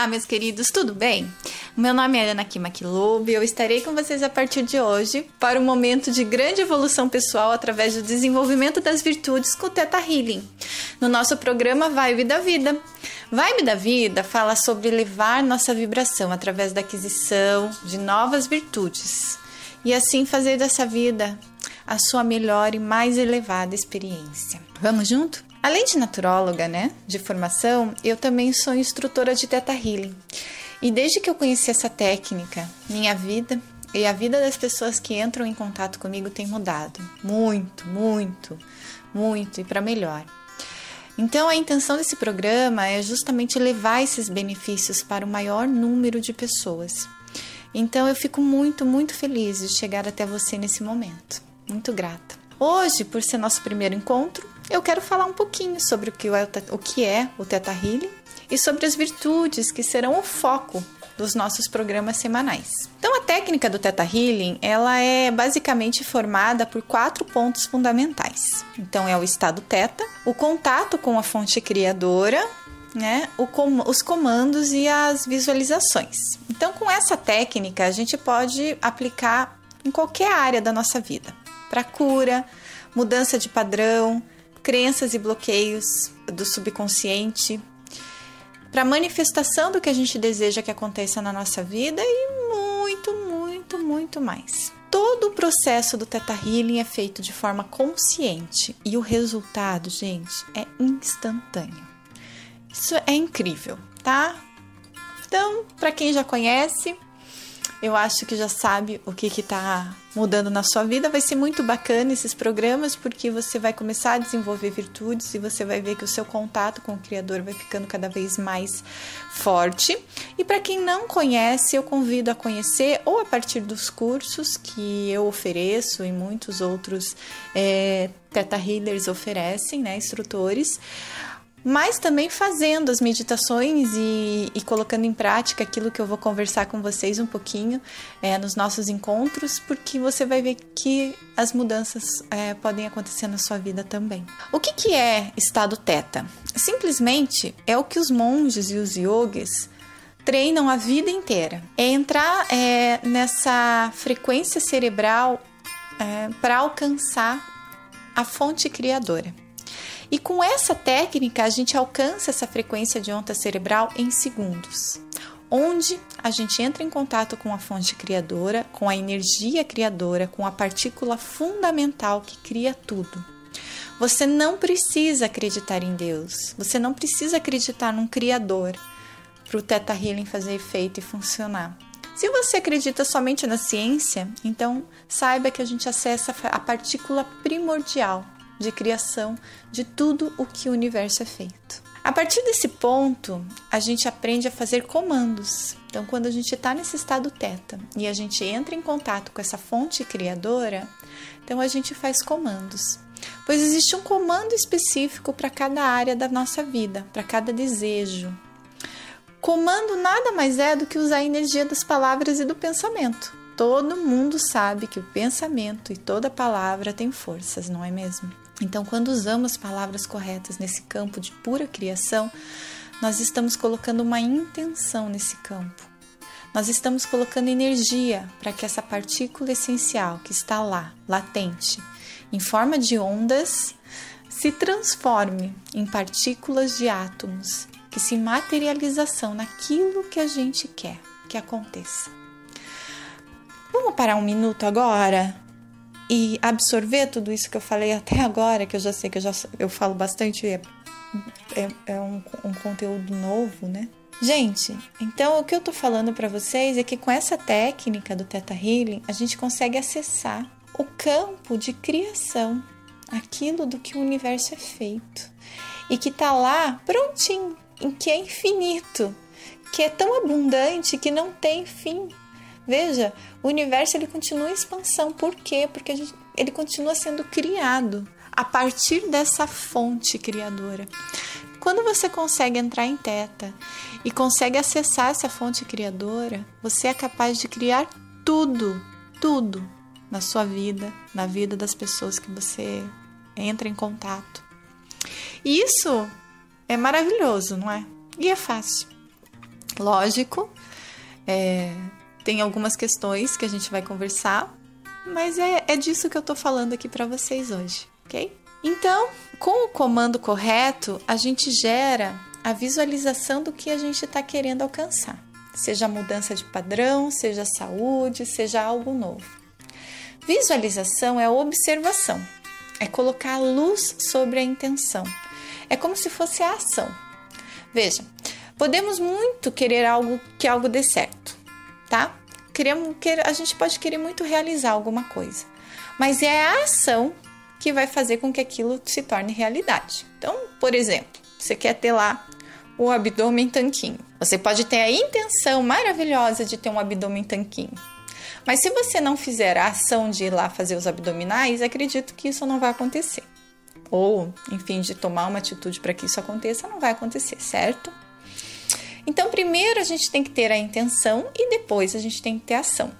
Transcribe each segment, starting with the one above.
Olá, meus queridos, tudo bem? Meu nome é Ana Kima Kilub e eu estarei com vocês a partir de hoje para um momento de grande evolução pessoal através do desenvolvimento das virtudes com o Teta Healing, no nosso programa Vibe da Vida. Vibe da Vida fala sobre elevar nossa vibração através da aquisição de novas virtudes e assim fazer dessa vida a sua melhor e mais elevada experiência. Vamos junto? Além de naturóloga, né, de formação, eu também sou instrutora de Teta Healing. E desde que eu conheci essa técnica, minha vida e a vida das pessoas que entram em contato comigo tem mudado. Muito, muito, muito e para melhor. Então, a intenção desse programa é justamente levar esses benefícios para o maior número de pessoas. Então, eu fico muito, muito feliz de chegar até você nesse momento. Muito grata. Hoje, por ser nosso primeiro encontro, eu quero falar um pouquinho sobre o que é o, que é o Teta Healing e sobre as virtudes que serão o foco dos nossos programas semanais. Então, a técnica do Teta Healing, ela é basicamente formada por quatro pontos fundamentais. Então, é o estado Teta, o contato com a fonte criadora, né, com, os comandos e as visualizações. Então, com essa técnica, a gente pode aplicar em qualquer área da nossa vida, para cura, mudança de padrão, crenças e bloqueios do subconsciente, para manifestação do que a gente deseja que aconteça na nossa vida e muito, muito, muito mais. Todo o processo do Teta Healing é feito de forma consciente e o resultado, gente, é instantâneo. Isso é incrível, tá? Então, para quem já conhece, eu acho que já sabe o que está mudando na sua vida. Vai ser muito bacana esses programas, porque você vai começar a desenvolver virtudes e você vai ver que o seu contato com o Criador vai ficando cada vez mais forte. E para quem não conhece, eu convido a conhecer ou a partir dos cursos que eu ofereço e muitos outros é, Teta Healers oferecem, né, instrutores mas também fazendo as meditações e, e, colocando em prática aquilo que eu vou conversar com vocês um pouquinho é, nos nossos encontros, porque você vai ver que as mudanças é, podem acontecer na sua vida também. O que, que é estado teta? Simplesmente é o que os monges e os yogis treinam a vida inteira. É entrar é, nessa frequência cerebral é, para alcançar a fonte criadora. E com essa técnica, a gente alcança essa frequência de onda cerebral em segundos, onde a gente entra em contato com a fonte criadora, com a energia criadora, com a partícula fundamental que cria tudo. Você não precisa acreditar em Deus, você não precisa acreditar num Criador para o Teta Healing fazer efeito e funcionar. Se você acredita somente na ciência, então saiba que a gente acessa a partícula primordial de criação de tudo o que o universo é feito. A partir desse ponto, a gente aprende a fazer comandos. Então, quando a gente está nesse estado teta e a gente entra em contato com essa fonte criadora, então a gente faz comandos. Pois existe um comando específico para cada área da nossa vida, para cada desejo. Comando nada mais é do que usar a energia das palavras e do pensamento. Todo mundo sabe que o pensamento e toda palavra tem forças, não é mesmo? Então, quando usamos palavras corretas nesse campo de pura criação, nós estamos colocando uma intenção nesse campo. Nós estamos colocando energia para que essa partícula essencial que está lá, latente, em forma de ondas, se transforme em partículas de átomos que se materialização naquilo que a gente quer que aconteça. Vamos parar um minuto agora e absorver tudo isso que eu falei até agora, que eu já sei que eu já eu falo bastante, é, é, é um, um conteúdo novo, né? Gente, então o que eu tô falando para vocês é que com essa técnica do Theta Healing, a gente consegue acessar o campo de criação, aquilo do que o universo é feito e que tá lá prontinho, em que é infinito, que é tão abundante que não tem fim. Veja, o universo ele continua em expansão. Por quê? Porque gente, ele continua sendo criado a partir dessa fonte criadora. Quando você consegue entrar em teta e consegue acessar essa fonte criadora, você é capaz de criar tudo, tudo na sua vida, na vida das pessoas que você entra em contato. E isso é maravilhoso, não é? E é fácil. Lógico, é, tem algumas questões que a gente vai conversar, mas é, é disso que eu tô falando aqui para vocês hoje, ok? Então, com o comando correto, a gente gera a visualização do que a gente está querendo alcançar, seja mudança de padrão, seja saúde, seja algo novo. Visualização é observação, é colocar luz sobre a intenção, é como se fosse a ação. Veja, podemos muito querer algo que algo dê certo, tá? Queremos, a gente pode querer muito realizar alguma coisa, mas é a ação que vai fazer com que aquilo se torne realidade. Então, por exemplo, você quer ter lá o abdômen tanquinho. Você pode ter a intenção maravilhosa de ter um abdômen tanquinho. Mas se você não fizer a ação de ir lá fazer os abdominais, acredito que isso não vai acontecer. Ou, enfim, de tomar uma atitude para que isso aconteça, não vai acontecer, certo? Então, primeiro a gente tem que ter a intenção e depois a gente tem que ter a ação.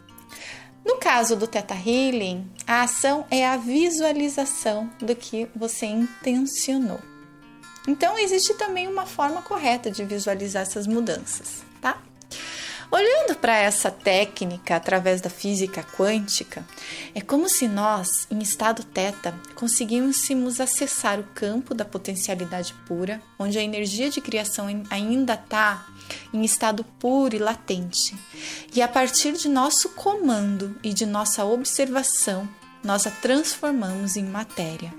No caso do Theta Healing, a ação é a visualização do que você intencionou. Então, existe também uma forma correta de visualizar essas mudanças? Olhando para essa técnica através da física quântica, é como se nós, em estado teta, conseguíssemos acessar o campo da potencialidade pura, onde a energia de criação ainda está em estado puro e latente. E a partir de nosso comando e de nossa observação, nós a transformamos em matéria.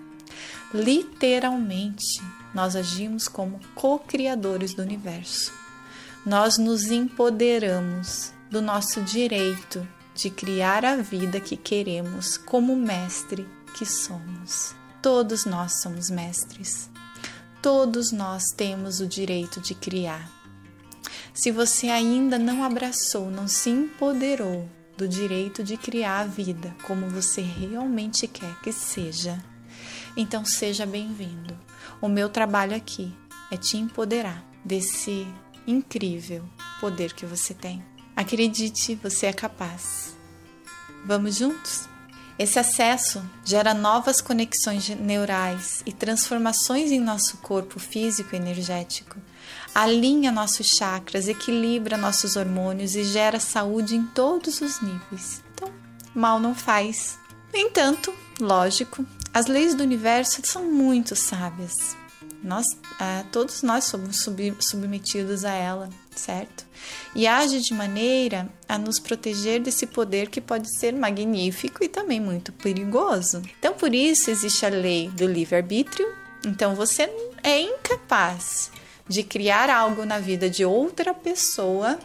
Literalmente, nós agimos como co-criadores do universo. Nós nos empoderamos do nosso direito de criar a vida que queremos como mestre que somos. Todos nós somos mestres. Todos nós temos o direito de criar. Se você ainda não abraçou, não se empoderou do direito de criar a vida como você realmente quer que seja, então seja bem-vindo. O meu trabalho aqui é te empoderar desse incrível poder que você tem. Acredite, você é capaz. Vamos juntos? Esse acesso gera novas conexões neurais e transformações em nosso corpo físico e energético alinha nossos chakras, equilibra nossos hormônios e gera saúde em todos os níveis. Então, mal não faz. No entanto, lógico, as leis do universo são muito sábias. Nós, ah, todos nós somos sub, submetidos a ela, certo? E age de maneira a nos proteger desse poder que pode ser magnífico e também muito perigoso. Então, por isso existe a lei do livre-arbítrio. Então, você é incapaz de criar algo na vida de outra pessoa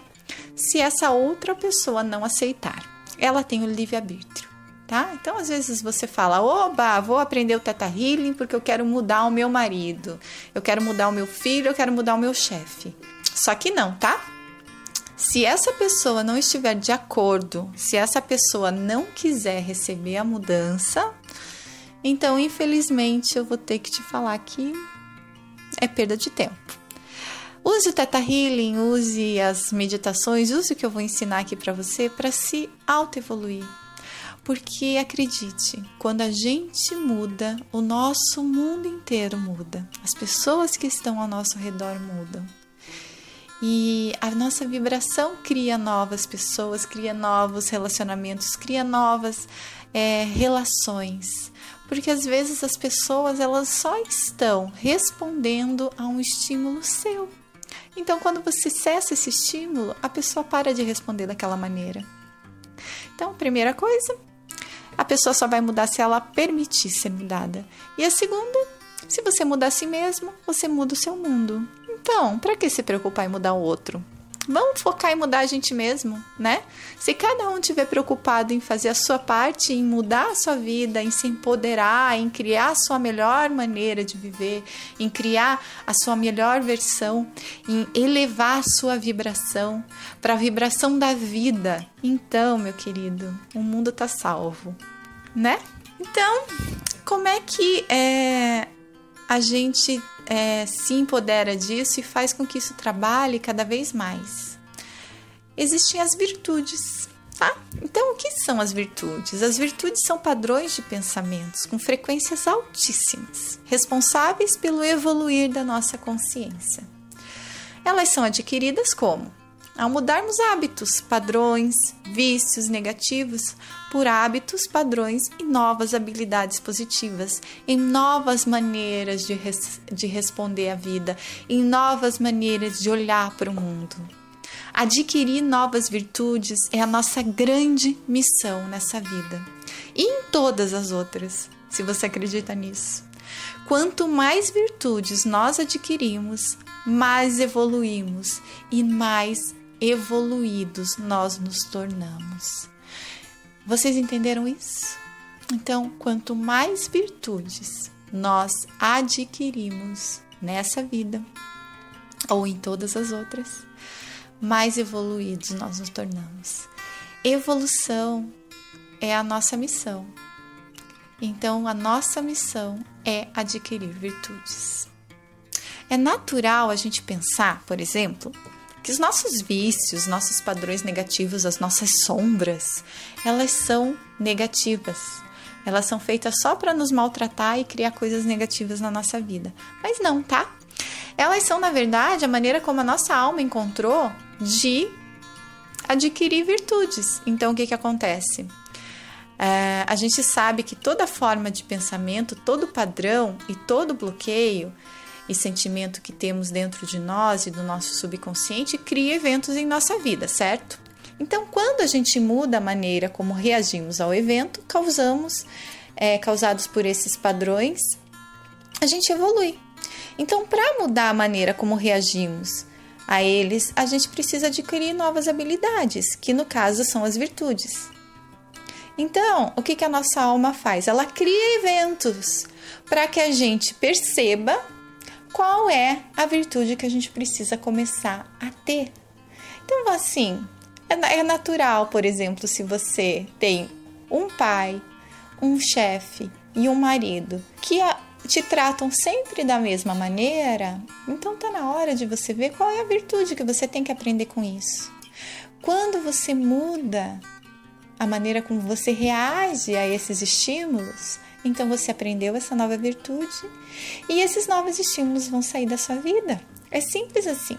se essa outra pessoa não aceitar. Ela tem o livre-arbítrio, tá? Então, às vezes você fala: oba, vou aprender o Teta Healing porque eu quero mudar o meu marido, eu quero mudar o meu filho, eu quero mudar o meu chefe. Só que não, tá? Se essa pessoa não estiver de acordo, se essa pessoa não quiser receber a mudança, então infelizmente eu vou ter que te falar que é perda de tempo. Use o Teta Healing, use as meditações, use o que eu vou ensinar aqui para você para se auto-evoluir. Porque acredite, quando a gente muda, o nosso mundo inteiro muda. As pessoas que estão ao nosso redor mudam. E a nossa vibração cria novas pessoas, cria novos relacionamentos, cria novas é, relações. Porque às vezes as pessoas elas só estão respondendo a um estímulo seu. Então, quando você cessa esse estímulo, a pessoa para de responder daquela maneira. Então, primeira coisa, a pessoa só vai mudar se ela permitir ser mudada. E a segunda, se você mudar a si mesmo, você muda o seu mundo. Então, para que se preocupar em mudar o outro? Vamos focar em mudar a gente mesmo, né? Se cada um tiver preocupado em fazer a sua parte, em mudar a sua vida, em se empoderar, em criar a sua melhor maneira de viver, em criar a sua melhor versão, em elevar a sua vibração para a vibração da vida, então, meu querido, o mundo tá salvo, né? Então, como é que é, a gente é, se empodera disso e faz com que isso trabalhe cada vez mais. Existem as virtudes, tá? Então, o que são as virtudes? As virtudes são padrões de pensamentos com frequências altíssimas, responsáveis pelo evoluir da nossa consciência. Elas são adquiridas como ao mudarmos hábitos, padrões, vícios negativos por hábitos, padrões e novas habilidades positivas, em novas maneiras de, res de responder à vida, em novas maneiras de olhar para o mundo. Adquirir novas virtudes é a nossa grande missão nessa vida e em todas as outras, se você acredita nisso. Quanto mais virtudes nós adquirimos, mais evoluímos e mais evoluídos nós nos tornamos. Vocês entenderam isso? Então, quanto mais virtudes nós adquirimos nessa vida ou em todas as outras, mais evoluídos nós nos tornamos. Evolução é a nossa missão. Então, a nossa missão é adquirir virtudes. É natural a gente pensar, por exemplo, que os nossos vícios, nossos padrões negativos, as nossas sombras, elas são negativas. Elas são feitas só para nos maltratar e criar coisas negativas na nossa vida. Mas não, tá? Elas são, na verdade, a maneira como a nossa alma encontrou de adquirir virtudes. Então, o que, que acontece? É, a gente sabe que toda forma de pensamento, todo padrão e todo bloqueio e sentimento que temos dentro de nós e do nosso subconsciente cria eventos em nossa vida, certo? Então, quando a gente muda a maneira como reagimos ao evento, causamos, é, causados por esses padrões, a gente evolui. Então, para mudar a maneira como reagimos a eles, a gente precisa adquirir novas habilidades, que no caso são as virtudes. Então, o que, que a nossa alma faz? Ela cria eventos para que a gente perceba qual é a virtude que a gente precisa começar a ter. Então, assim, é, é natural, por exemplo, se você tem um pai, um chefe e um marido que te tratam sempre da mesma maneira, então tá na hora de você ver qual é a virtude que você tem que aprender com isso. Quando você muda a maneira como você reage a esses estímulos, então você aprendeu essa nova virtude e esses novos estímulos vão sair da sua vida. É simples assim.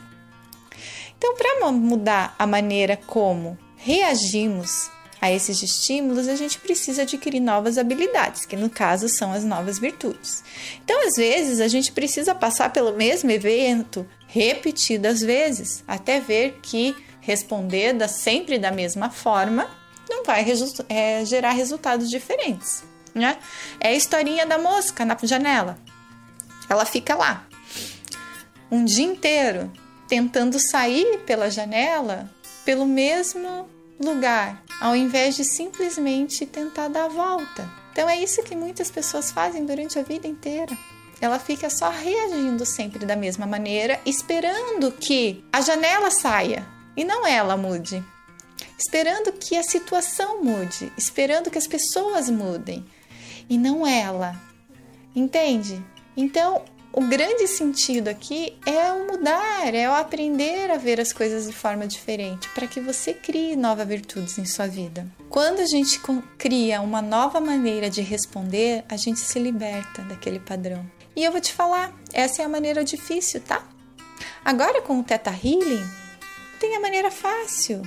Então, para mudar a maneira como reagimos a esses estímulos, a gente precisa adquirir novas habilidades, que no caso são as novas virtudes. Então, às vezes, a gente precisa passar pelo mesmo evento repetidas vezes, até ver que responder da, sempre da mesma forma não vai é, gerar resultados diferentes né? É a historinha da mosca na janela. Ela fica lá um dia inteiro tentando sair pela janela pelo mesmo lugar, ao invés de simplesmente tentar dar a volta. Então é isso que muitas pessoas fazem durante a vida inteira. Ela fica só reagindo sempre da mesma maneira, esperando que a janela saia e não ela mude. Esperando que a situação mude, esperando que as pessoas mudem e não ela. Entende? Então, o grande sentido aqui é o mudar, é o aprender a ver as coisas de forma diferente, para que você crie novas virtudes em sua vida. Quando a gente cria uma nova maneira de responder, a gente se liberta daquele padrão. E eu vou te falar, essa é a maneira difícil, tá? Agora com o Teta Healing, tem a maneira fácil,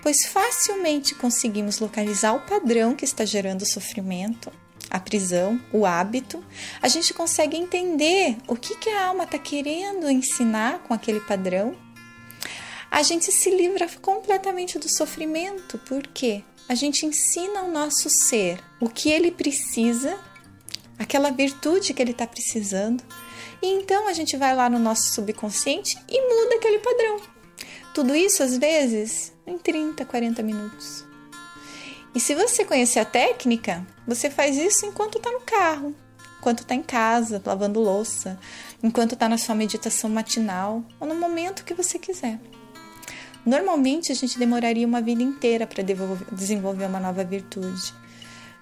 pois facilmente conseguimos localizar o padrão que está gerando sofrimento a prisão, o hábito, a gente consegue entender o que, que a alma está querendo ensinar com aquele padrão. A gente se livra completamente do sofrimento, porque a gente ensina ao nosso ser o que ele precisa, aquela virtude que ele está precisando, e então a gente vai lá no nosso subconsciente e muda aquele padrão. Tudo isso, às vezes, em 30, 40 minutos. E se você conhecer a técnica, você faz isso enquanto está no carro, enquanto está em casa, lavando louça, enquanto está na sua meditação matinal ou no momento que você quiser. Normalmente a gente demoraria uma vida inteira para desenvolver uma nova virtude.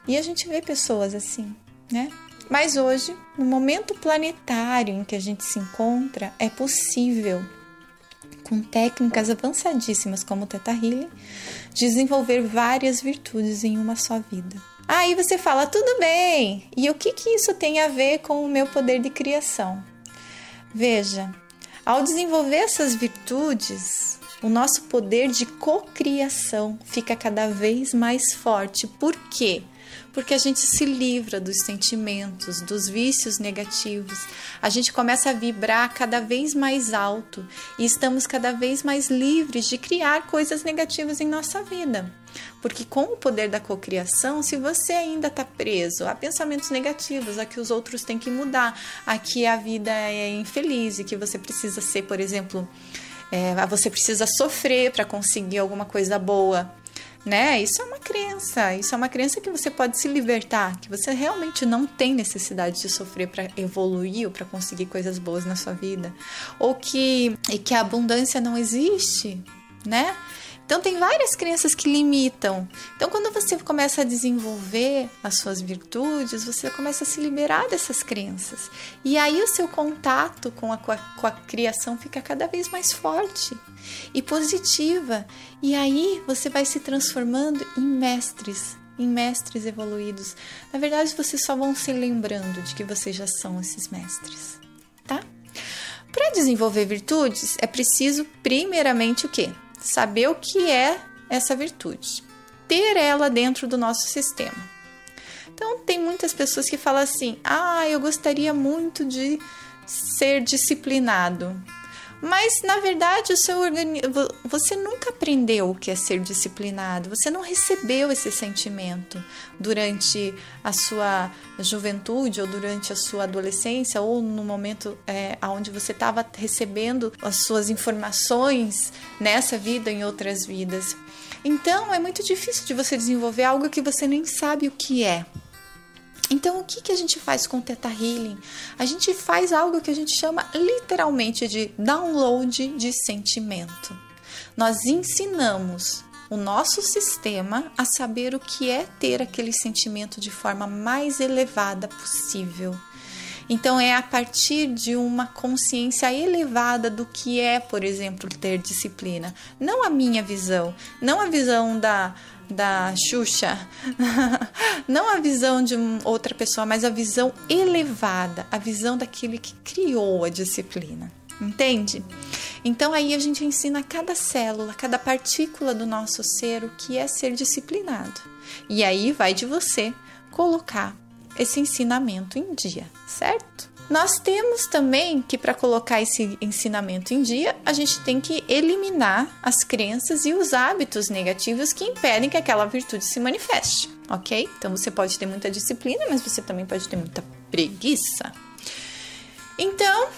E a gente vê pessoas assim, né? Mas hoje, no momento planetário em que a gente se encontra, é possível com técnicas avançadíssimas como o Teta Healing, desenvolver várias virtudes em uma só vida. Aí você fala, tudo bem, e o que, que isso tem a ver com o meu poder de criação? Veja, ao desenvolver essas virtudes, o nosso poder de cocriação fica cada vez mais forte. Por quê? Porque a gente se livra dos sentimentos, dos vícios negativos. A gente começa a vibrar cada vez mais alto e estamos cada vez mais livres de criar coisas negativas em nossa vida. Porque com o poder da cocriação, se você ainda está preso a pensamentos negativos, a que os outros têm que mudar, a que a vida é infeliz e que você precisa ser, por exemplo, é, você precisa sofrer para conseguir alguma coisa boa, né? Isso é uma crença, isso é uma crença que você pode se libertar, que você realmente não tem necessidade de sofrer para evoluir ou para conseguir coisas boas na sua vida, ou que e que a abundância não existe, né? Então, tem várias crenças que limitam. Então, quando você começa a desenvolver as suas virtudes, você começa a se liberar dessas crenças. E aí, o seu contato com a, com a, com a criação fica cada vez mais forte e positiva. E aí, você vai se transformando em mestres em mestres evoluídos. Na verdade, vocês só vão se lembrando de que vocês já são esses mestres, tá? Para desenvolver virtudes, é preciso primeiramente o quê? Saber o que é essa virtude, ter ela dentro do nosso sistema. Então, tem muitas pessoas que falam assim: ah, eu gostaria muito de ser disciplinado. Mas na verdade, o seu organismo, você nunca aprendeu o que é ser disciplinado, você não recebeu esse sentimento durante a sua juventude ou durante a sua adolescência ou no momento é, onde você estava recebendo as suas informações nessa vida em outras vidas. Então é muito difícil de você desenvolver algo que você nem sabe o que é. Então, o que, que a gente faz com o Theta Healing? A gente faz algo que a gente chama literalmente de download de sentimento. Nós ensinamos o nosso sistema a saber o que é ter aquele sentimento de forma mais elevada possível. Então, é a partir de uma consciência elevada do que é, por exemplo, ter disciplina. Não a minha visão, não a visão da da Xuxa, não a visão de outra pessoa, mas a visão elevada, a visão daquele que criou a disciplina. Entende? Então aí a gente ensina cada célula, cada partícula do nosso ser o que é ser disciplinado. E aí vai de você colocar esse ensinamento em dia, certo? Nós temos também que, para colocar esse ensinamento em dia, a gente tem que eliminar as crenças e os hábitos negativos que impedem que aquela virtude se manifeste, ok? Então você pode ter muita disciplina, mas você também pode ter muita preguiça. Então,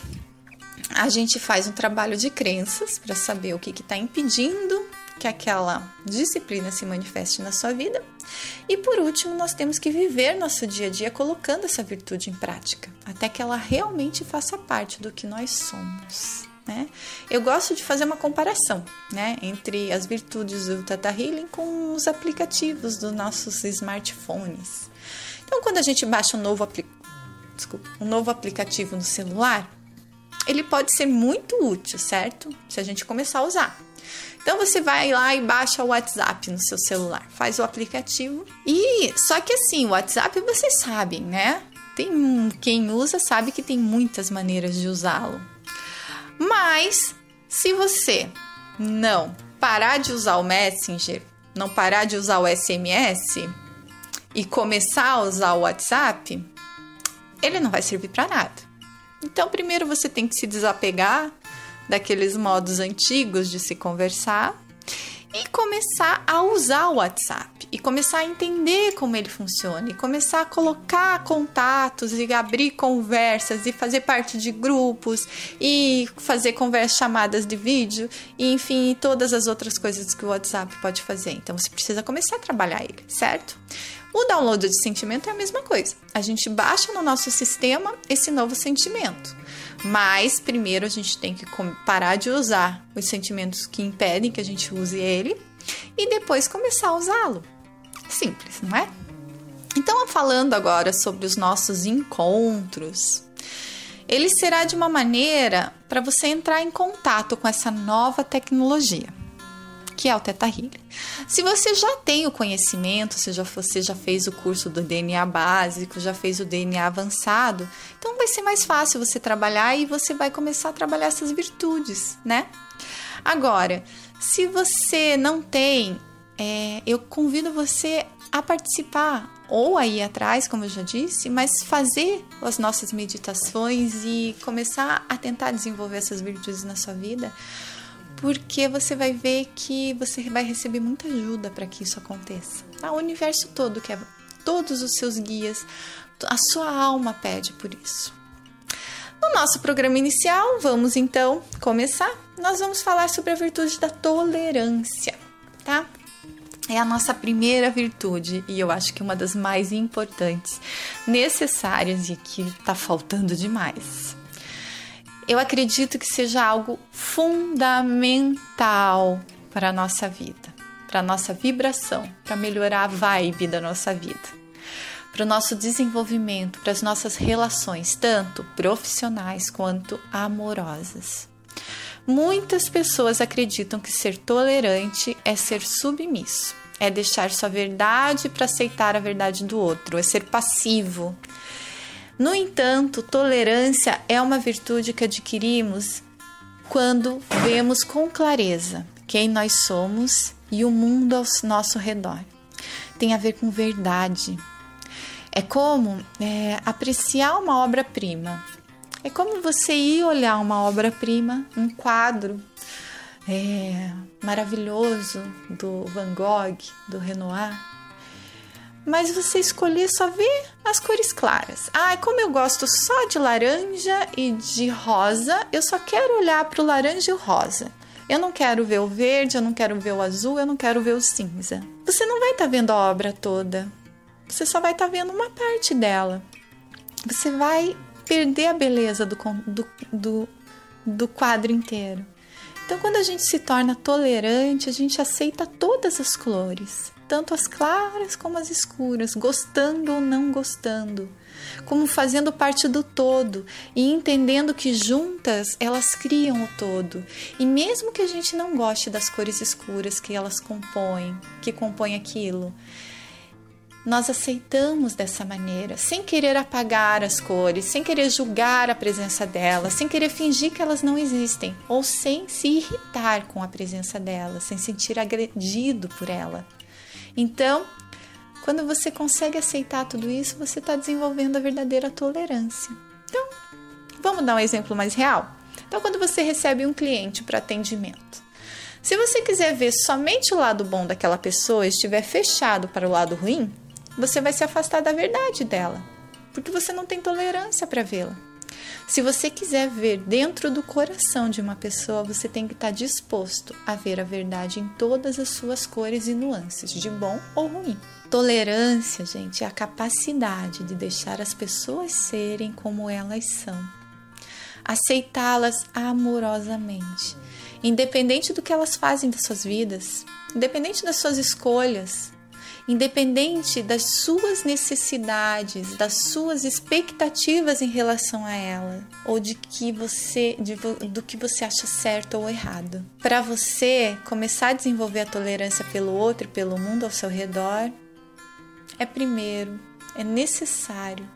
a gente faz um trabalho de crenças para saber o que está impedindo que aquela disciplina se manifeste na sua vida. E por último, nós temos que viver nosso dia a dia colocando essa virtude em prática, até que ela realmente faça parte do que nós somos. Né? Eu gosto de fazer uma comparação né, entre as virtudes do Tata Healing com os aplicativos dos nossos smartphones. Então, quando a gente baixa um novo, apli... Desculpa, um novo aplicativo no celular, ele pode ser muito útil, certo? Se a gente começar a usar. Então você vai lá e baixa o WhatsApp no seu celular, faz o aplicativo. E só que assim, o WhatsApp vocês sabem, né? Tem quem usa sabe que tem muitas maneiras de usá-lo. Mas se você não parar de usar o Messenger, não parar de usar o SMS e começar a usar o WhatsApp, ele não vai servir para nada. Então, primeiro você tem que se desapegar daqueles modos antigos de se conversar e começar a usar o WhatsApp e começar a entender como ele funciona e começar a colocar contatos e abrir conversas e fazer parte de grupos e fazer conversas chamadas de vídeo e enfim todas as outras coisas que o WhatsApp pode fazer. Então você precisa começar a trabalhar ele, certo? O download de sentimento é a mesma coisa. A gente baixa no nosso sistema esse novo sentimento. Mas primeiro a gente tem que parar de usar os sentimentos que impedem que a gente use ele e depois começar a usá-lo. Simples, não é? Então, falando agora sobre os nossos encontros, ele será de uma maneira para você entrar em contato com essa nova tecnologia que é o Teta Healing. Se você já tem o conhecimento, se já, você já fez o curso do DNA básico, já fez o DNA avançado, então vai ser mais fácil você trabalhar e você vai começar a trabalhar essas virtudes, né? Agora, Se você não tem, é, eu convido você a participar ou aí atrás, como eu já disse, mas fazer as nossas meditações e começar a tentar desenvolver essas virtudes na sua vida, porque você vai ver que você vai receber muita ajuda para que isso aconteça. Tá? O universo todo quer, todos os seus guias, a sua alma pede por isso. No nosso programa inicial, vamos então começar. Nós vamos falar sobre a virtude da tolerância, tá? É a nossa primeira virtude e eu acho que uma das mais importantes, necessárias e que está faltando demais. Eu acredito que seja algo fundamental para a nossa vida, para a nossa vibração, para melhorar a vibe da nossa vida para o nosso desenvolvimento, para as nossas relações, tanto profissionais quanto amorosas. Muitas pessoas acreditam que ser tolerante é ser submisso, é deixar sua verdade para aceitar a verdade do outro, é ser passivo. No entanto, tolerância é uma virtude que adquirimos quando vemos com clareza quem nós somos e o mundo ao nosso redor. Tem a ver com verdade, é como é, apreciar uma obra-prima. É como você ir olhar uma obra-prima, um quadro é, maravilhoso do Van Gogh, do Renoir, mas você escolher só ver as cores claras. Ah, como eu gosto só de laranja e de rosa, eu só quero olhar para o laranja e o rosa. Eu não quero ver o verde, eu não quero ver o azul, eu não quero ver o cinza. Você não vai estar tá vendo a obra toda você só vai estar tá vendo uma parte dela. Você vai perder a beleza do, do, do, do quadro inteiro. Então, quando a gente se torna tolerante, a gente aceita todas as cores, tanto as claras como as escuras, gostando ou não gostando, como fazendo parte do todo e entendendo que juntas elas criam o todo. E mesmo que a gente não goste das cores escuras que elas compõem, que compõem aquilo, nós aceitamos dessa maneira, sem querer apagar as cores, sem querer julgar a presença delas, sem querer fingir que elas não existem, ou sem se irritar com a presença delas, sem sentir agredido por ela. Então, quando você consegue aceitar tudo isso, você está desenvolvendo a verdadeira tolerância. Então, vamos dar um exemplo mais real? Então, quando você recebe um cliente para atendimento, se você quiser ver somente o lado bom daquela pessoa e estiver fechado para o lado ruim, você vai se afastar da verdade dela, porque você não tem tolerância para vê-la. Se você quiser ver dentro do coração de uma pessoa, você tem que estar disposto a ver a verdade em todas as suas cores e nuances, de bom ou ruim. Tolerância, gente, é a capacidade de deixar as pessoas serem como elas são, aceitá-las amorosamente, independente do que elas fazem das suas vidas, independente das suas escolhas, independente das suas necessidades, das suas expectativas em relação a ela, ou de que você de, do que você acha certo ou errado. Para você começar a desenvolver a tolerância pelo outro pelo mundo ao seu redor, é primeiro, é necessário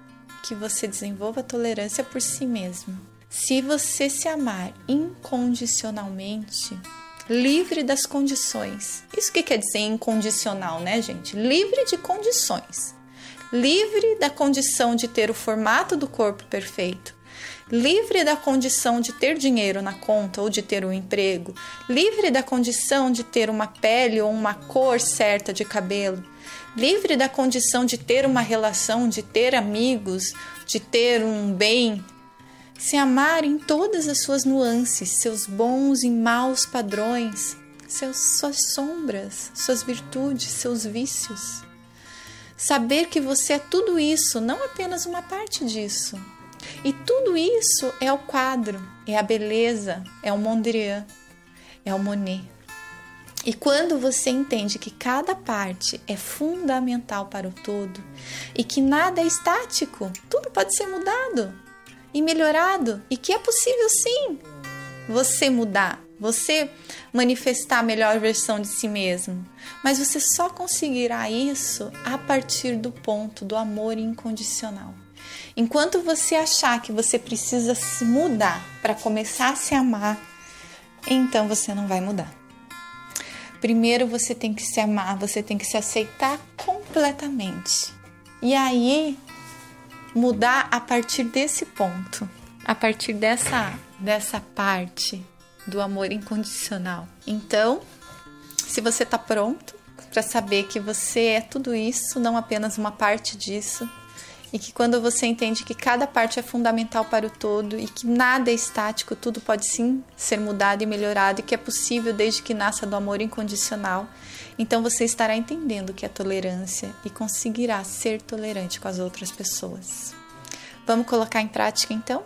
que você desenvolva a tolerância por si mesmo. Se você se amar incondicionalmente, livre das condições. Isso que quer dizer incondicional, né, gente? Livre de condições. Livre da condição de ter o formato do corpo perfeito. Livre da condição de ter dinheiro na conta ou de ter um emprego. Livre da condição de ter uma pele ou uma cor certa de cabelo. Livre da condição de ter uma relação, de ter amigos, de ter um bem se amar em todas as suas nuances, seus bons e maus padrões, seus, suas sombras, suas virtudes, seus vícios. Saber que você é tudo isso, não apenas uma parte disso. E tudo isso é o quadro, é a beleza, é o Mondrian, é o Monet. E quando você entende que cada parte é fundamental para o todo e que nada é estático, tudo pode ser mudado, e melhorado e que é possível sim você mudar, você manifestar a melhor versão de si mesmo. Mas você só conseguirá isso a partir do ponto do amor incondicional. Enquanto você achar que você precisa se mudar para começar a se amar, então você não vai mudar. Primeiro você tem que se amar, você tem que se aceitar completamente. E aí mudar a partir desse ponto, a partir dessa dessa parte do amor incondicional. Então, se você está pronto para saber que você é tudo isso, não apenas uma parte disso, e que quando você entende que cada parte é fundamental para o todo e que nada é estático, tudo pode sim ser mudado e melhorado e que é possível desde que nasça do amor incondicional, então você estará entendendo o que é tolerância e conseguirá ser tolerante com as outras pessoas. Vamos colocar em prática então?